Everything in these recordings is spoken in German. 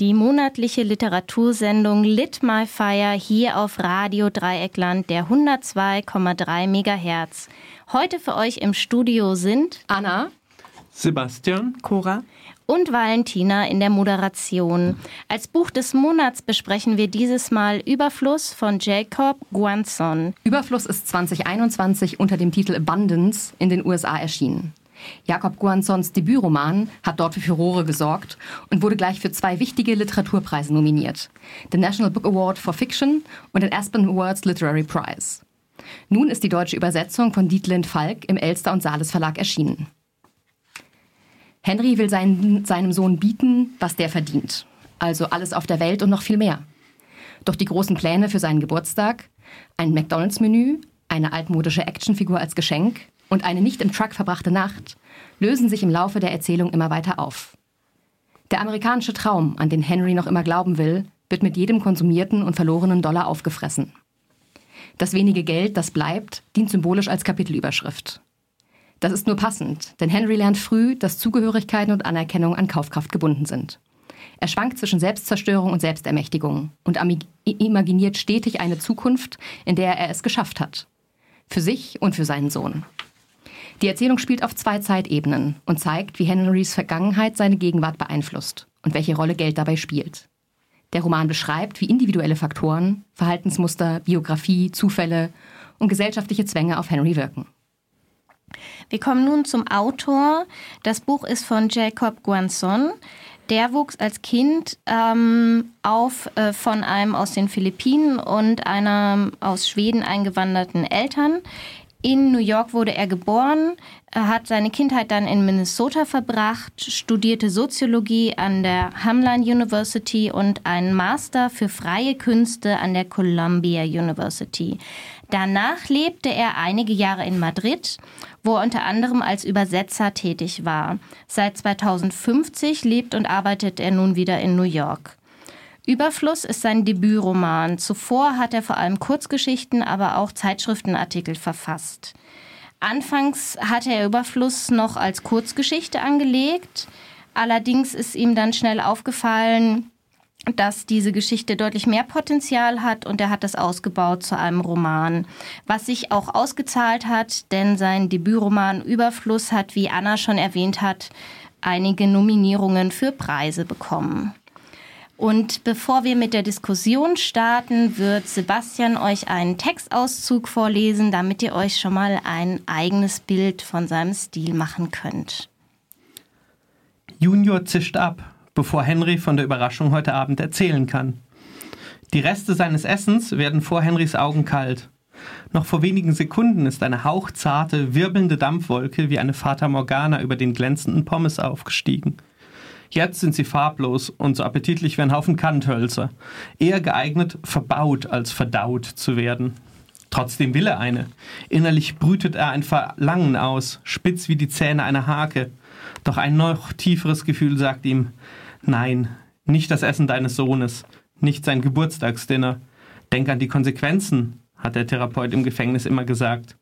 die monatliche Literatursendung Lit My Fire hier auf Radio Dreieckland der 102,3 MHz. Heute für euch im Studio sind Anna, Sebastian, Cora und Valentina in der Moderation. Als Buch des Monats besprechen wir dieses Mal Überfluss von Jacob Guanzon. Überfluss ist 2021 unter dem Titel Abundance in den USA erschienen. Jakob Guansons Debütroman hat dort für Furore gesorgt und wurde gleich für zwei wichtige Literaturpreise nominiert. Den National Book Award for Fiction und den Aspen Awards Literary Prize. Nun ist die deutsche Übersetzung von Dietlind Falk im Elster und Sales Verlag erschienen. Henry will seinen, seinem Sohn bieten, was der verdient. Also alles auf der Welt und noch viel mehr. Doch die großen Pläne für seinen Geburtstag, ein McDonalds-Menü, eine altmodische Actionfigur als Geschenk und eine nicht im Truck verbrachte Nacht lösen sich im Laufe der Erzählung immer weiter auf. Der amerikanische Traum, an den Henry noch immer glauben will, wird mit jedem konsumierten und verlorenen Dollar aufgefressen. Das wenige Geld, das bleibt, dient symbolisch als Kapitelüberschrift. Das ist nur passend, denn Henry lernt früh, dass Zugehörigkeiten und Anerkennung an Kaufkraft gebunden sind. Er schwankt zwischen Selbstzerstörung und Selbstermächtigung und imaginiert stetig eine Zukunft, in der er es geschafft hat. Für sich und für seinen Sohn. Die Erzählung spielt auf zwei Zeitebenen und zeigt, wie Henrys Vergangenheit seine Gegenwart beeinflusst und welche Rolle Geld dabei spielt. Der Roman beschreibt, wie individuelle Faktoren, Verhaltensmuster, Biografie, Zufälle und gesellschaftliche Zwänge auf Henry wirken. Wir kommen nun zum Autor. Das Buch ist von Jacob Guanzon. Der wuchs als Kind ähm, auf äh, von einem aus den Philippinen und einer aus Schweden eingewanderten Eltern. In New York wurde er geboren, er hat seine Kindheit dann in Minnesota verbracht, studierte Soziologie an der Hamline University und einen Master für freie Künste an der Columbia University. Danach lebte er einige Jahre in Madrid, wo er unter anderem als Übersetzer tätig war. Seit 2050 lebt und arbeitet er nun wieder in New York. Überfluss ist sein Debütroman. Zuvor hat er vor allem Kurzgeschichten, aber auch Zeitschriftenartikel verfasst. Anfangs hatte er Überfluss noch als Kurzgeschichte angelegt. Allerdings ist ihm dann schnell aufgefallen, dass diese Geschichte deutlich mehr Potenzial hat und er hat das ausgebaut zu einem Roman, was sich auch ausgezahlt hat, denn sein Debütroman Überfluss hat, wie Anna schon erwähnt hat, einige Nominierungen für Preise bekommen. Und bevor wir mit der Diskussion starten, wird Sebastian euch einen Textauszug vorlesen, damit ihr euch schon mal ein eigenes Bild von seinem Stil machen könnt. Junior zischt ab, bevor Henry von der Überraschung heute Abend erzählen kann. Die Reste seines Essens werden vor Henrys Augen kalt. Noch vor wenigen Sekunden ist eine hauchzarte, wirbelnde Dampfwolke wie eine Fata Morgana über den glänzenden Pommes aufgestiegen. Jetzt sind sie farblos und so appetitlich wie ein Haufen Kanthölzer. Eher geeignet, verbaut als verdaut zu werden. Trotzdem will er eine. Innerlich brütet er ein Verlangen aus, spitz wie die Zähne einer Hake. Doch ein noch tieferes Gefühl sagt ihm, nein, nicht das Essen deines Sohnes, nicht sein Geburtstagsdinner. Denk an die Konsequenzen, hat der Therapeut im Gefängnis immer gesagt.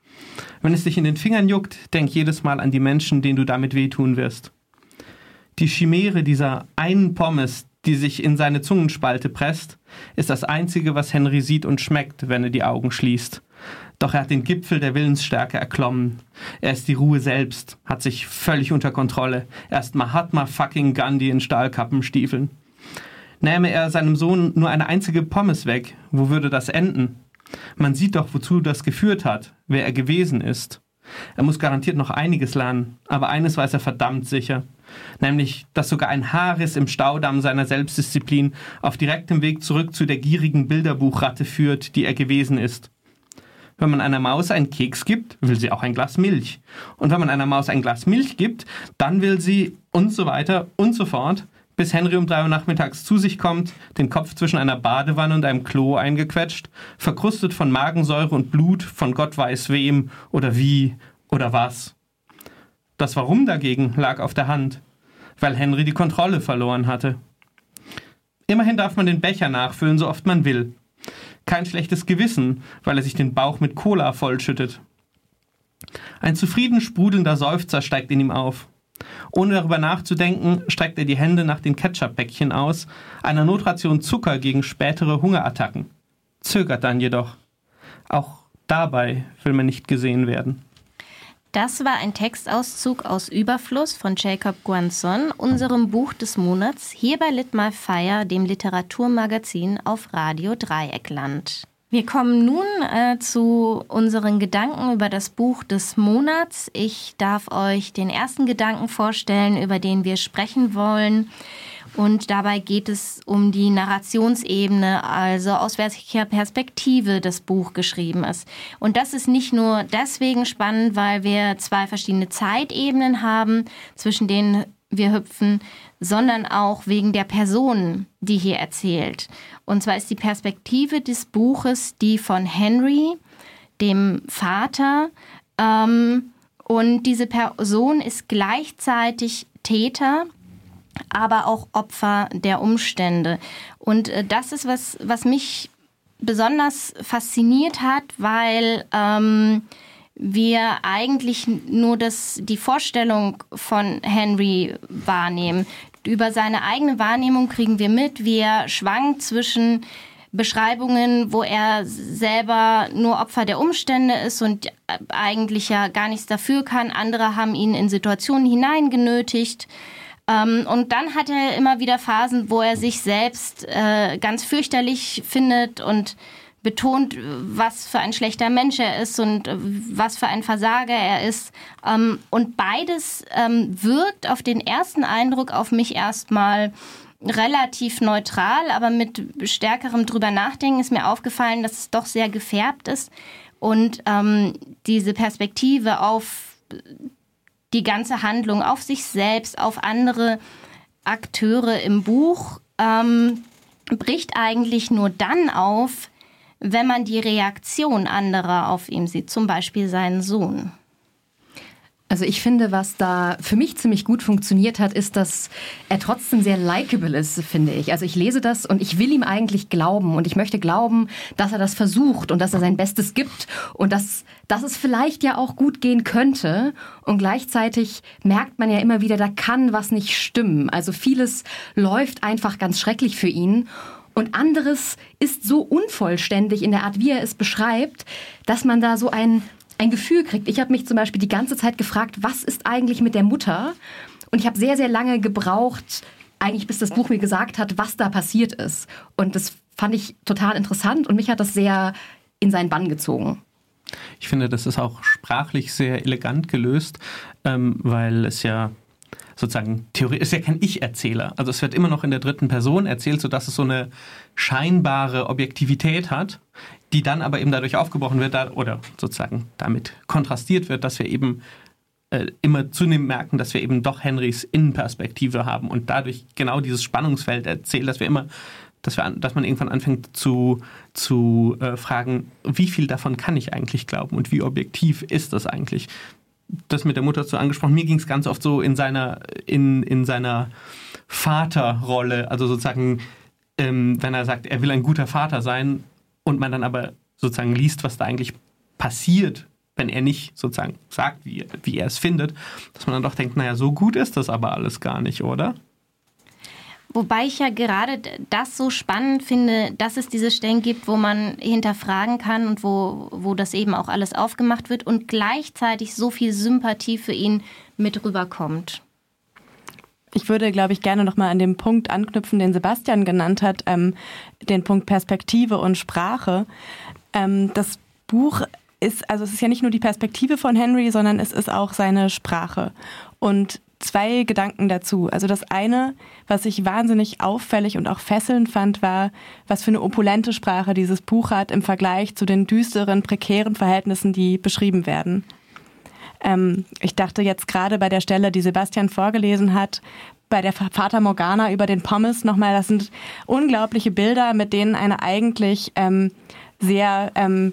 Wenn es dich in den Fingern juckt, denk jedes Mal an die Menschen, denen du damit wehtun wirst. Die Chimäre dieser einen Pommes, die sich in seine Zungenspalte presst, ist das Einzige, was Henry sieht und schmeckt, wenn er die Augen schließt. Doch er hat den Gipfel der Willensstärke erklommen. Er ist die Ruhe selbst, hat sich völlig unter Kontrolle. Er ist Mahatma fucking Gandhi in Stahlkappenstiefeln. Nähme er seinem Sohn nur eine einzige Pommes weg, wo würde das enden? Man sieht doch, wozu das geführt hat, wer er gewesen ist. Er muss garantiert noch einiges lernen, aber eines weiß er verdammt sicher nämlich dass sogar ein Haares im Staudamm seiner Selbstdisziplin auf direktem Weg zurück zu der gierigen Bilderbuchratte führt, die er gewesen ist. Wenn man einer Maus einen Keks gibt, will sie auch ein Glas Milch. Und wenn man einer Maus ein Glas Milch gibt, dann will sie und so weiter und so fort, bis Henry um drei Uhr nachmittags zu sich kommt, den Kopf zwischen einer Badewanne und einem Klo eingequetscht, verkrustet von Magensäure und Blut von Gott weiß wem oder wie oder was. Das Warum dagegen lag auf der Hand, weil Henry die Kontrolle verloren hatte. Immerhin darf man den Becher nachfüllen, so oft man will. Kein schlechtes Gewissen, weil er sich den Bauch mit Cola vollschüttet. Ein zufrieden sprudelnder Seufzer steigt in ihm auf. Ohne darüber nachzudenken, streckt er die Hände nach den Ketchup-Päckchen aus, einer Notration Zucker gegen spätere Hungerattacken. Zögert dann jedoch. Auch dabei will man nicht gesehen werden. Das war ein Textauszug aus Überfluss von Jacob Guanzon, unserem Buch des Monats, hier bei Litmal Fire, dem Literaturmagazin auf Radio Dreieckland. Wir kommen nun äh, zu unseren Gedanken über das Buch des Monats. Ich darf euch den ersten Gedanken vorstellen, über den wir sprechen wollen. Und dabei geht es um die Narrationsebene, also aus welcher Perspektive das Buch geschrieben ist. Und das ist nicht nur deswegen spannend, weil wir zwei verschiedene Zeitebenen haben, zwischen denen wir hüpfen, sondern auch wegen der Person, die hier erzählt. Und zwar ist die Perspektive des Buches die von Henry, dem Vater. Ähm, und diese Person ist gleichzeitig Täter aber auch Opfer der Umstände. Und äh, das ist was, was mich besonders fasziniert hat, weil ähm, wir eigentlich nur das, die Vorstellung von Henry wahrnehmen. Über seine eigene Wahrnehmung kriegen wir mit, wie er schwankt zwischen Beschreibungen, wo er selber nur Opfer der Umstände ist und eigentlich ja gar nichts dafür kann. Andere haben ihn in Situationen hineingenötigt. Ähm, und dann hat er immer wieder Phasen, wo er sich selbst äh, ganz fürchterlich findet und betont, was für ein schlechter Mensch er ist und äh, was für ein Versager er ist. Ähm, und beides ähm, wirkt auf den ersten Eindruck auf mich erstmal relativ neutral, aber mit stärkerem drüber nachdenken ist mir aufgefallen, dass es doch sehr gefärbt ist und ähm, diese Perspektive auf die ganze Handlung auf sich selbst, auf andere Akteure im Buch, ähm, bricht eigentlich nur dann auf, wenn man die Reaktion anderer auf ihn sieht, zum Beispiel seinen Sohn. Also ich finde, was da für mich ziemlich gut funktioniert hat, ist, dass er trotzdem sehr likable ist, finde ich. Also ich lese das und ich will ihm eigentlich glauben und ich möchte glauben, dass er das versucht und dass er sein Bestes gibt und dass, dass es vielleicht ja auch gut gehen könnte. Und gleichzeitig merkt man ja immer wieder, da kann was nicht stimmen. Also vieles läuft einfach ganz schrecklich für ihn. Und anderes ist so unvollständig in der Art, wie er es beschreibt, dass man da so ein ein Gefühl kriegt. Ich habe mich zum Beispiel die ganze Zeit gefragt, was ist eigentlich mit der Mutter? Und ich habe sehr, sehr lange gebraucht, eigentlich bis das Buch mir gesagt hat, was da passiert ist. Und das fand ich total interessant und mich hat das sehr in seinen Bann gezogen. Ich finde, das ist auch sprachlich sehr elegant gelöst, ähm, weil es ja sozusagen Theorie ist ja kein Ich-Erzähler. Also es wird immer noch in der dritten Person erzählt, sodass es so eine scheinbare Objektivität hat, die dann aber eben dadurch aufgebrochen wird oder sozusagen damit kontrastiert wird, dass wir eben äh, immer zunehmend merken, dass wir eben doch Henrys Innenperspektive haben und dadurch genau dieses Spannungsfeld erzählt, dass wir immer dass, wir, dass man irgendwann anfängt zu, zu äh, fragen, wie viel davon kann ich eigentlich glauben und wie objektiv ist das eigentlich? Das mit der Mutter so angesprochen. Mir ging es ganz oft so in seiner, in, in seiner Vaterrolle, also sozusagen, ähm, wenn er sagt, er will ein guter Vater sein, und man dann aber sozusagen liest, was da eigentlich passiert, wenn er nicht sozusagen sagt, wie, wie er es findet, dass man dann doch denkt, naja, so gut ist das aber alles gar nicht, oder? Wobei ich ja gerade das so spannend finde, dass es diese Stellen gibt, wo man hinterfragen kann und wo, wo das eben auch alles aufgemacht wird und gleichzeitig so viel Sympathie für ihn mit rüberkommt. Ich würde, glaube ich, gerne nochmal an den Punkt anknüpfen, den Sebastian genannt hat, ähm, den Punkt Perspektive und Sprache. Ähm, das Buch ist, also es ist ja nicht nur die Perspektive von Henry, sondern es ist auch seine Sprache. Und zwei Gedanken dazu. Also das eine, was ich wahnsinnig auffällig und auch fesselnd fand, war, was für eine opulente Sprache dieses Buch hat im Vergleich zu den düsteren, prekären Verhältnissen, die beschrieben werden. Ähm, ich dachte jetzt gerade bei der Stelle, die Sebastian vorgelesen hat, bei der Vater Morgana über den Pommes nochmal, das sind unglaubliche Bilder, mit denen eine eigentlich ähm, sehr ähm,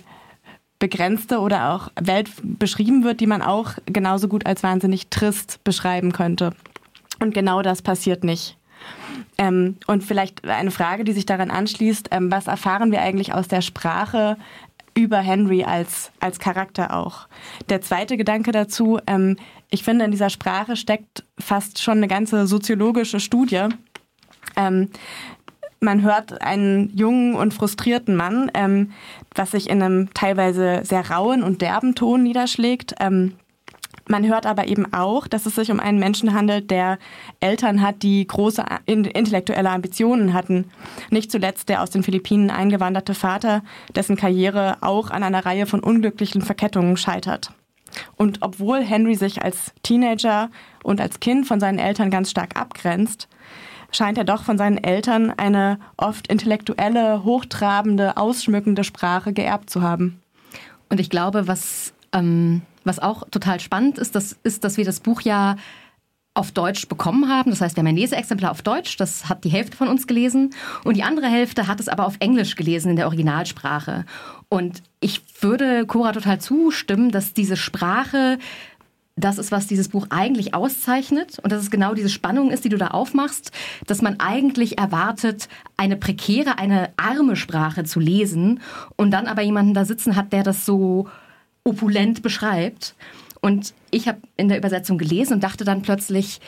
begrenzte oder auch Welt beschrieben wird, die man auch genauso gut als wahnsinnig trist beschreiben könnte. Und genau das passiert nicht. Ähm, und vielleicht eine Frage, die sich daran anschließt, ähm, was erfahren wir eigentlich aus der Sprache über Henry als, als Charakter auch. Der zweite Gedanke dazu, ähm, ich finde, in dieser Sprache steckt fast schon eine ganze soziologische Studie. Ähm, man hört einen jungen und frustrierten Mann, ähm, was sich in einem teilweise sehr rauen und derben Ton niederschlägt. Ähm, man hört aber eben auch, dass es sich um einen Menschen handelt, der Eltern hat, die große intellektuelle Ambitionen hatten. Nicht zuletzt der aus den Philippinen eingewanderte Vater, dessen Karriere auch an einer Reihe von unglücklichen Verkettungen scheitert. Und obwohl Henry sich als Teenager und als Kind von seinen Eltern ganz stark abgrenzt, scheint er doch von seinen Eltern eine oft intellektuelle, hochtrabende, ausschmückende Sprache geerbt zu haben. Und ich glaube, was ähm was auch total spannend ist, das ist, dass wir das Buch ja auf Deutsch bekommen haben. Das heißt, wir haben ein Leseexemplar auf Deutsch, das hat die Hälfte von uns gelesen. Und die andere Hälfte hat es aber auf Englisch gelesen in der Originalsprache. Und ich würde Cora total zustimmen, dass diese Sprache das ist, was dieses Buch eigentlich auszeichnet und dass es genau diese Spannung ist, die du da aufmachst, dass man eigentlich erwartet, eine prekäre, eine arme Sprache zu lesen und dann aber jemanden da sitzen hat, der das so opulent beschreibt. Und ich habe in der Übersetzung gelesen und dachte dann plötzlich,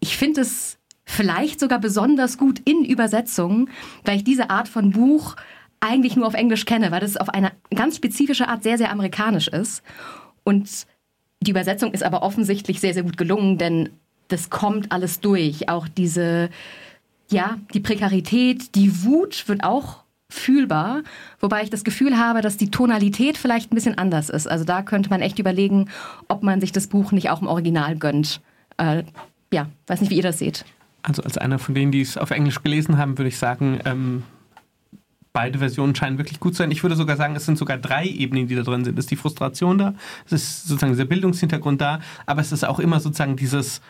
ich finde es vielleicht sogar besonders gut in Übersetzungen, weil ich diese Art von Buch eigentlich nur auf Englisch kenne, weil das auf eine ganz spezifische Art sehr, sehr amerikanisch ist. Und die Übersetzung ist aber offensichtlich sehr, sehr gut gelungen, denn das kommt alles durch. Auch diese, ja, die Prekarität, die Wut wird auch fühlbar, wobei ich das Gefühl habe, dass die Tonalität vielleicht ein bisschen anders ist. Also da könnte man echt überlegen, ob man sich das Buch nicht auch im Original gönnt. Äh, ja, weiß nicht, wie ihr das seht. Also als einer von denen, die es auf Englisch gelesen haben, würde ich sagen, ähm, beide Versionen scheinen wirklich gut zu sein. Ich würde sogar sagen, es sind sogar drei Ebenen, die da drin sind. Es ist die Frustration da, es ist sozusagen dieser Bildungshintergrund da, aber es ist auch immer sozusagen dieses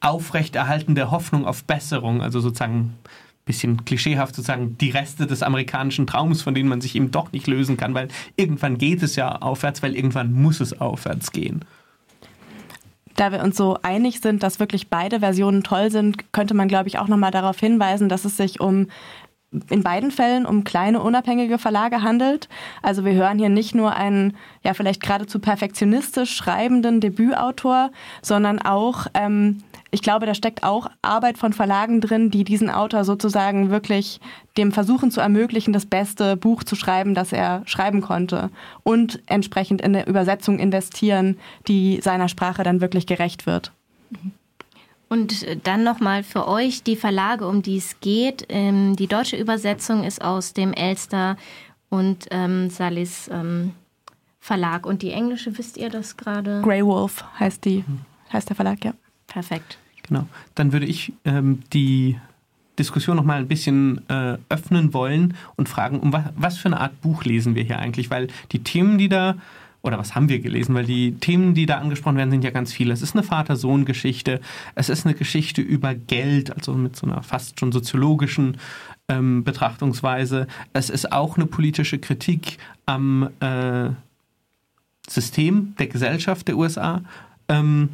Aufrechterhalten der Hoffnung auf Besserung, also sozusagen bisschen klischeehaft sozusagen die Reste des amerikanischen Traums, von denen man sich eben doch nicht lösen kann, weil irgendwann geht es ja aufwärts, weil irgendwann muss es aufwärts gehen. Da wir uns so einig sind, dass wirklich beide Versionen toll sind, könnte man, glaube ich, auch nochmal darauf hinweisen, dass es sich um in beiden Fällen um kleine unabhängige Verlage handelt. Also wir hören hier nicht nur einen ja vielleicht geradezu perfektionistisch schreibenden Debütautor, sondern auch ähm, ich glaube, da steckt auch Arbeit von Verlagen drin, die diesen Autor sozusagen wirklich dem versuchen zu ermöglichen, das beste Buch zu schreiben, das er schreiben konnte und entsprechend in eine Übersetzung investieren, die seiner Sprache dann wirklich gerecht wird. Und dann nochmal für euch die Verlage, um die es geht. Ähm, die deutsche Übersetzung ist aus dem Elster und ähm, Salis ähm, Verlag. Und die englische, wisst ihr das gerade? Grey Wolf heißt, die, heißt der Verlag, ja. Perfekt. Genau. Dann würde ich ähm, die Diskussion noch mal ein bisschen äh, öffnen wollen und fragen, um was, was für eine Art Buch lesen wir hier eigentlich? Weil die Themen, die da oder was haben wir gelesen? Weil die Themen, die da angesprochen werden, sind ja ganz viele. Es ist eine Vater-Sohn-Geschichte. Es ist eine Geschichte über Geld, also mit so einer fast schon soziologischen ähm, Betrachtungsweise. Es ist auch eine politische Kritik am äh, System der Gesellschaft der USA. Ähm,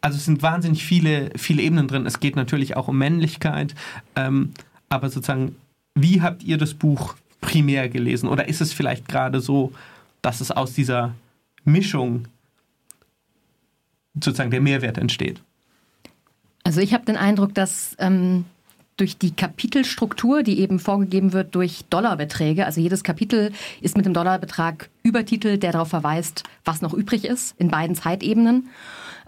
also es sind wahnsinnig viele, viele Ebenen drin. Es geht natürlich auch um Männlichkeit. Ähm, aber sozusagen, wie habt ihr das Buch primär gelesen? Oder ist es vielleicht gerade so, dass es aus dieser Mischung sozusagen der Mehrwert entsteht? Also ich habe den Eindruck, dass ähm, durch die Kapitelstruktur, die eben vorgegeben wird durch Dollarbeträge, also jedes Kapitel ist mit dem Dollarbetrag übertitelt, der darauf verweist, was noch übrig ist in beiden Zeitebenen.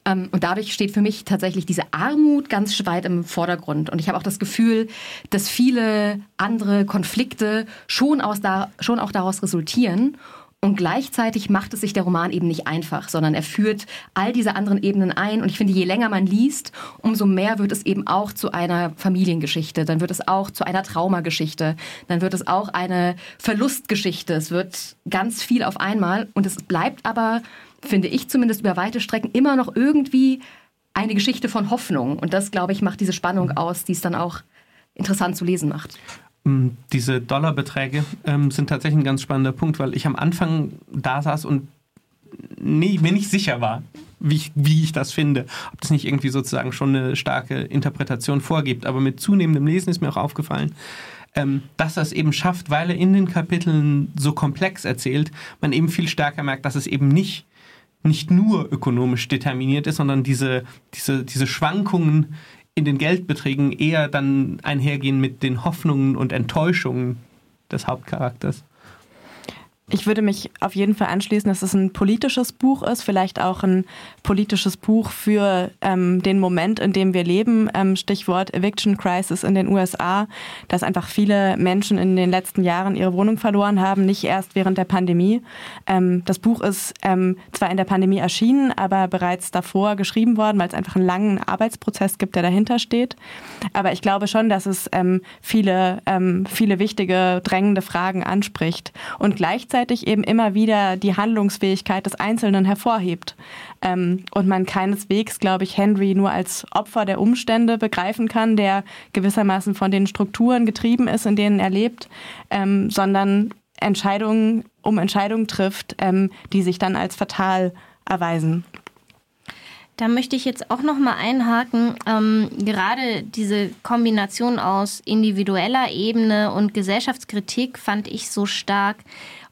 Ähm, und dadurch steht für mich tatsächlich diese Armut ganz weit im Vordergrund. Und ich habe auch das Gefühl, dass viele andere Konflikte schon, aus da, schon auch daraus resultieren. Und gleichzeitig macht es sich der Roman eben nicht einfach, sondern er führt all diese anderen Ebenen ein. Und ich finde, je länger man liest, umso mehr wird es eben auch zu einer Familiengeschichte. Dann wird es auch zu einer Traumageschichte. Dann wird es auch eine Verlustgeschichte. Es wird ganz viel auf einmal. Und es bleibt aber finde ich zumindest über weite Strecken immer noch irgendwie eine Geschichte von Hoffnung. Und das, glaube ich, macht diese Spannung aus, die es dann auch interessant zu lesen macht. Mm, diese Dollarbeträge ähm, sind tatsächlich ein ganz spannender Punkt, weil ich am Anfang da saß und nie, mir nicht sicher war, wie ich, wie ich das finde. Ob das nicht irgendwie sozusagen schon eine starke Interpretation vorgibt. Aber mit zunehmendem Lesen ist mir auch aufgefallen, ähm, dass er es eben schafft, weil er in den Kapiteln so komplex erzählt, man eben viel stärker merkt, dass es eben nicht nicht nur ökonomisch determiniert ist, sondern diese, diese, diese Schwankungen in den Geldbeträgen eher dann einhergehen mit den Hoffnungen und Enttäuschungen des Hauptcharakters. Ich würde mich auf jeden Fall anschließen, dass es ein politisches Buch ist, vielleicht auch ein politisches Buch für ähm, den Moment, in dem wir leben. Ähm, Stichwort Eviction Crisis in den USA, dass einfach viele Menschen in den letzten Jahren ihre Wohnung verloren haben, nicht erst während der Pandemie. Ähm, das Buch ist ähm, zwar in der Pandemie erschienen, aber bereits davor geschrieben worden, weil es einfach einen langen Arbeitsprozess gibt, der dahinter steht. Aber ich glaube schon, dass es ähm, viele, ähm, viele wichtige, drängende Fragen anspricht und gleichzeitig gleichzeitig eben immer wieder die Handlungsfähigkeit des Einzelnen hervorhebt. Ähm, und man keineswegs, glaube ich, Henry nur als Opfer der Umstände begreifen kann, der gewissermaßen von den Strukturen getrieben ist, in denen er lebt, ähm, sondern Entscheidungen um Entscheidungen trifft, ähm, die sich dann als fatal erweisen. Da möchte ich jetzt auch noch mal einhaken. Ähm, gerade diese Kombination aus individueller Ebene und Gesellschaftskritik fand ich so stark,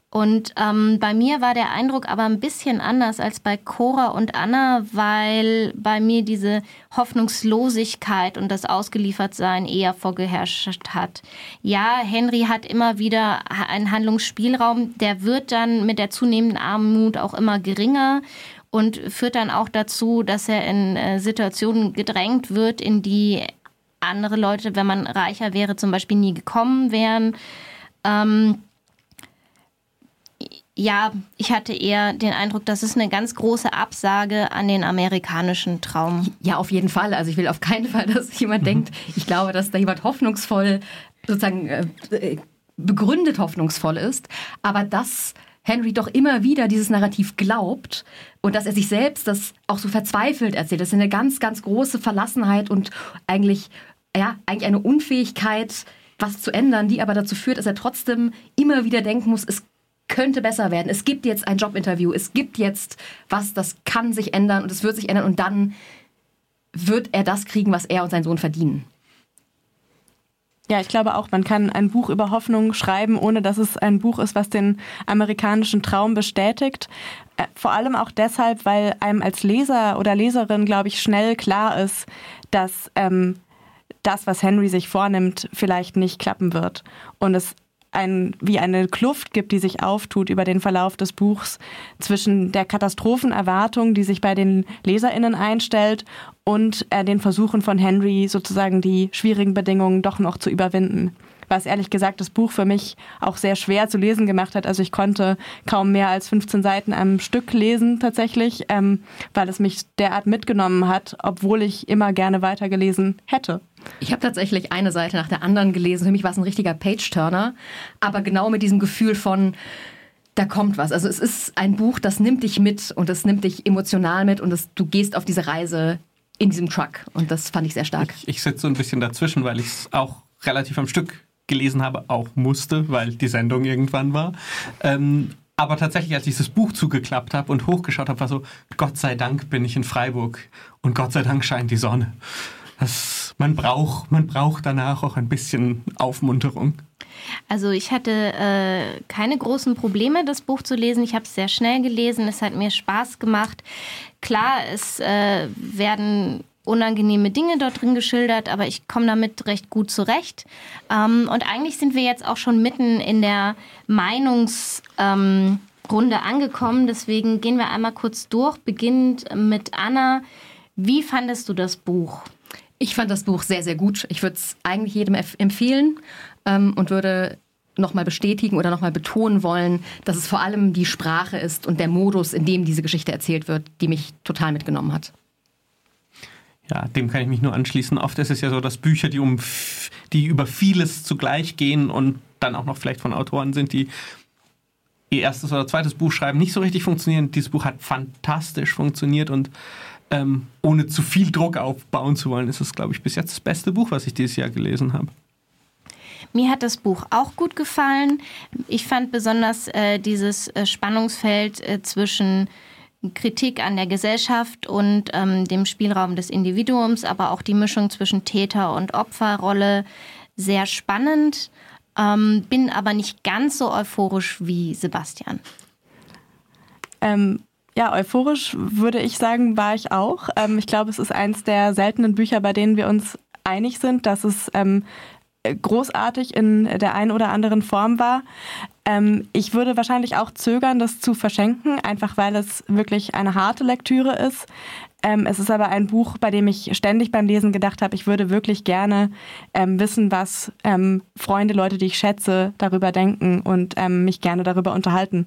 und ähm, bei mir war der Eindruck aber ein bisschen anders als bei Cora und Anna, weil bei mir diese Hoffnungslosigkeit und das Ausgeliefertsein eher vorgeherrscht hat. Ja, Henry hat immer wieder einen Handlungsspielraum, der wird dann mit der zunehmenden Armut auch immer geringer und führt dann auch dazu, dass er in äh, Situationen gedrängt wird, in die andere Leute, wenn man reicher wäre, zum Beispiel nie gekommen wären. Ähm, ja, ich hatte eher den Eindruck, das ist eine ganz große Absage an den amerikanischen Traum. Ja, auf jeden Fall. Also ich will auf keinen Fall, dass jemand mhm. denkt, ich glaube, dass da jemand hoffnungsvoll, sozusagen äh, begründet hoffnungsvoll ist. Aber dass Henry doch immer wieder dieses Narrativ glaubt und dass er sich selbst das auch so verzweifelt erzählt. Das ist eine ganz, ganz große Verlassenheit und eigentlich, ja, eigentlich eine Unfähigkeit, was zu ändern, die aber dazu führt, dass er trotzdem immer wieder denken muss, es könnte besser werden. Es gibt jetzt ein Jobinterview. Es gibt jetzt was, das kann sich ändern und es wird sich ändern und dann wird er das kriegen, was er und sein Sohn verdienen. Ja, ich glaube auch, man kann ein Buch über Hoffnung schreiben, ohne dass es ein Buch ist, was den amerikanischen Traum bestätigt. Äh, vor allem auch deshalb, weil einem als Leser oder Leserin, glaube ich, schnell klar ist, dass ähm, das, was Henry sich vornimmt, vielleicht nicht klappen wird. Und es ein, wie eine Kluft gibt, die sich auftut über den Verlauf des Buchs zwischen der Katastrophenerwartung, die sich bei den LeserInnen einstellt, und äh, den Versuchen von Henry, sozusagen die schwierigen Bedingungen doch noch zu überwinden was ehrlich gesagt das Buch für mich auch sehr schwer zu lesen gemacht hat. Also ich konnte kaum mehr als 15 Seiten am Stück lesen tatsächlich, ähm, weil es mich derart mitgenommen hat, obwohl ich immer gerne weitergelesen hätte. Ich habe tatsächlich eine Seite nach der anderen gelesen. Für mich war es ein richtiger Page-Turner, aber genau mit diesem Gefühl von, da kommt was. Also es ist ein Buch, das nimmt dich mit und es nimmt dich emotional mit und das, du gehst auf diese Reise in diesem Truck und das fand ich sehr stark. Ich, ich sitze so ein bisschen dazwischen, weil ich es auch relativ am Stück gelesen habe, auch musste, weil die Sendung irgendwann war. Ähm, aber tatsächlich, als ich das Buch zugeklappt habe und hochgeschaut habe, war so, Gott sei Dank bin ich in Freiburg und Gott sei Dank scheint die Sonne. Das, man, braucht, man braucht danach auch ein bisschen Aufmunterung. Also ich hatte äh, keine großen Probleme, das Buch zu lesen. Ich habe es sehr schnell gelesen. Es hat mir Spaß gemacht. Klar, es äh, werden unangenehme Dinge dort drin geschildert, aber ich komme damit recht gut zurecht. Ähm, und eigentlich sind wir jetzt auch schon mitten in der Meinungsrunde ähm, angekommen. Deswegen gehen wir einmal kurz durch, beginnend mit Anna. Wie fandest du das Buch? Ich fand das Buch sehr, sehr gut. Ich würde es eigentlich jedem empfehlen ähm, und würde nochmal bestätigen oder nochmal betonen wollen, dass es vor allem die Sprache ist und der Modus, in dem diese Geschichte erzählt wird, die mich total mitgenommen hat. Ja, dem kann ich mich nur anschließen. Oft ist es ja so, dass Bücher, die um die über vieles zugleich gehen und dann auch noch vielleicht von Autoren sind, die ihr erstes oder zweites Buch schreiben, nicht so richtig funktionieren. Dieses Buch hat fantastisch funktioniert und ähm, ohne zu viel Druck aufbauen zu wollen, ist es, glaube ich, bis jetzt das beste Buch, was ich dieses Jahr gelesen habe. Mir hat das Buch auch gut gefallen. Ich fand besonders äh, dieses äh, Spannungsfeld äh, zwischen Kritik an der Gesellschaft und ähm, dem Spielraum des Individuums, aber auch die Mischung zwischen Täter- und Opferrolle sehr spannend. ähm, bin aber nicht ganz so euphorisch wie Sebastian. Ähm, ja, euphorisch würde ich sagen, war ich auch. Ähm, ich glaube, es ist eins der seltenen Bücher, bei denen wir uns einig sind, dass es ähm, großartig in der einen oder anderen Form war. Ähm, ich würde wahrscheinlich auch zögern, das zu verschenken, einfach weil es wirklich eine harte Lektüre ist. Ähm, es ist aber ein Buch, bei dem ich ständig beim Lesen gedacht habe, ich würde wirklich gerne ähm, wissen, was ähm, Freunde, Leute, die ich schätze, darüber denken und ähm, mich gerne darüber unterhalten.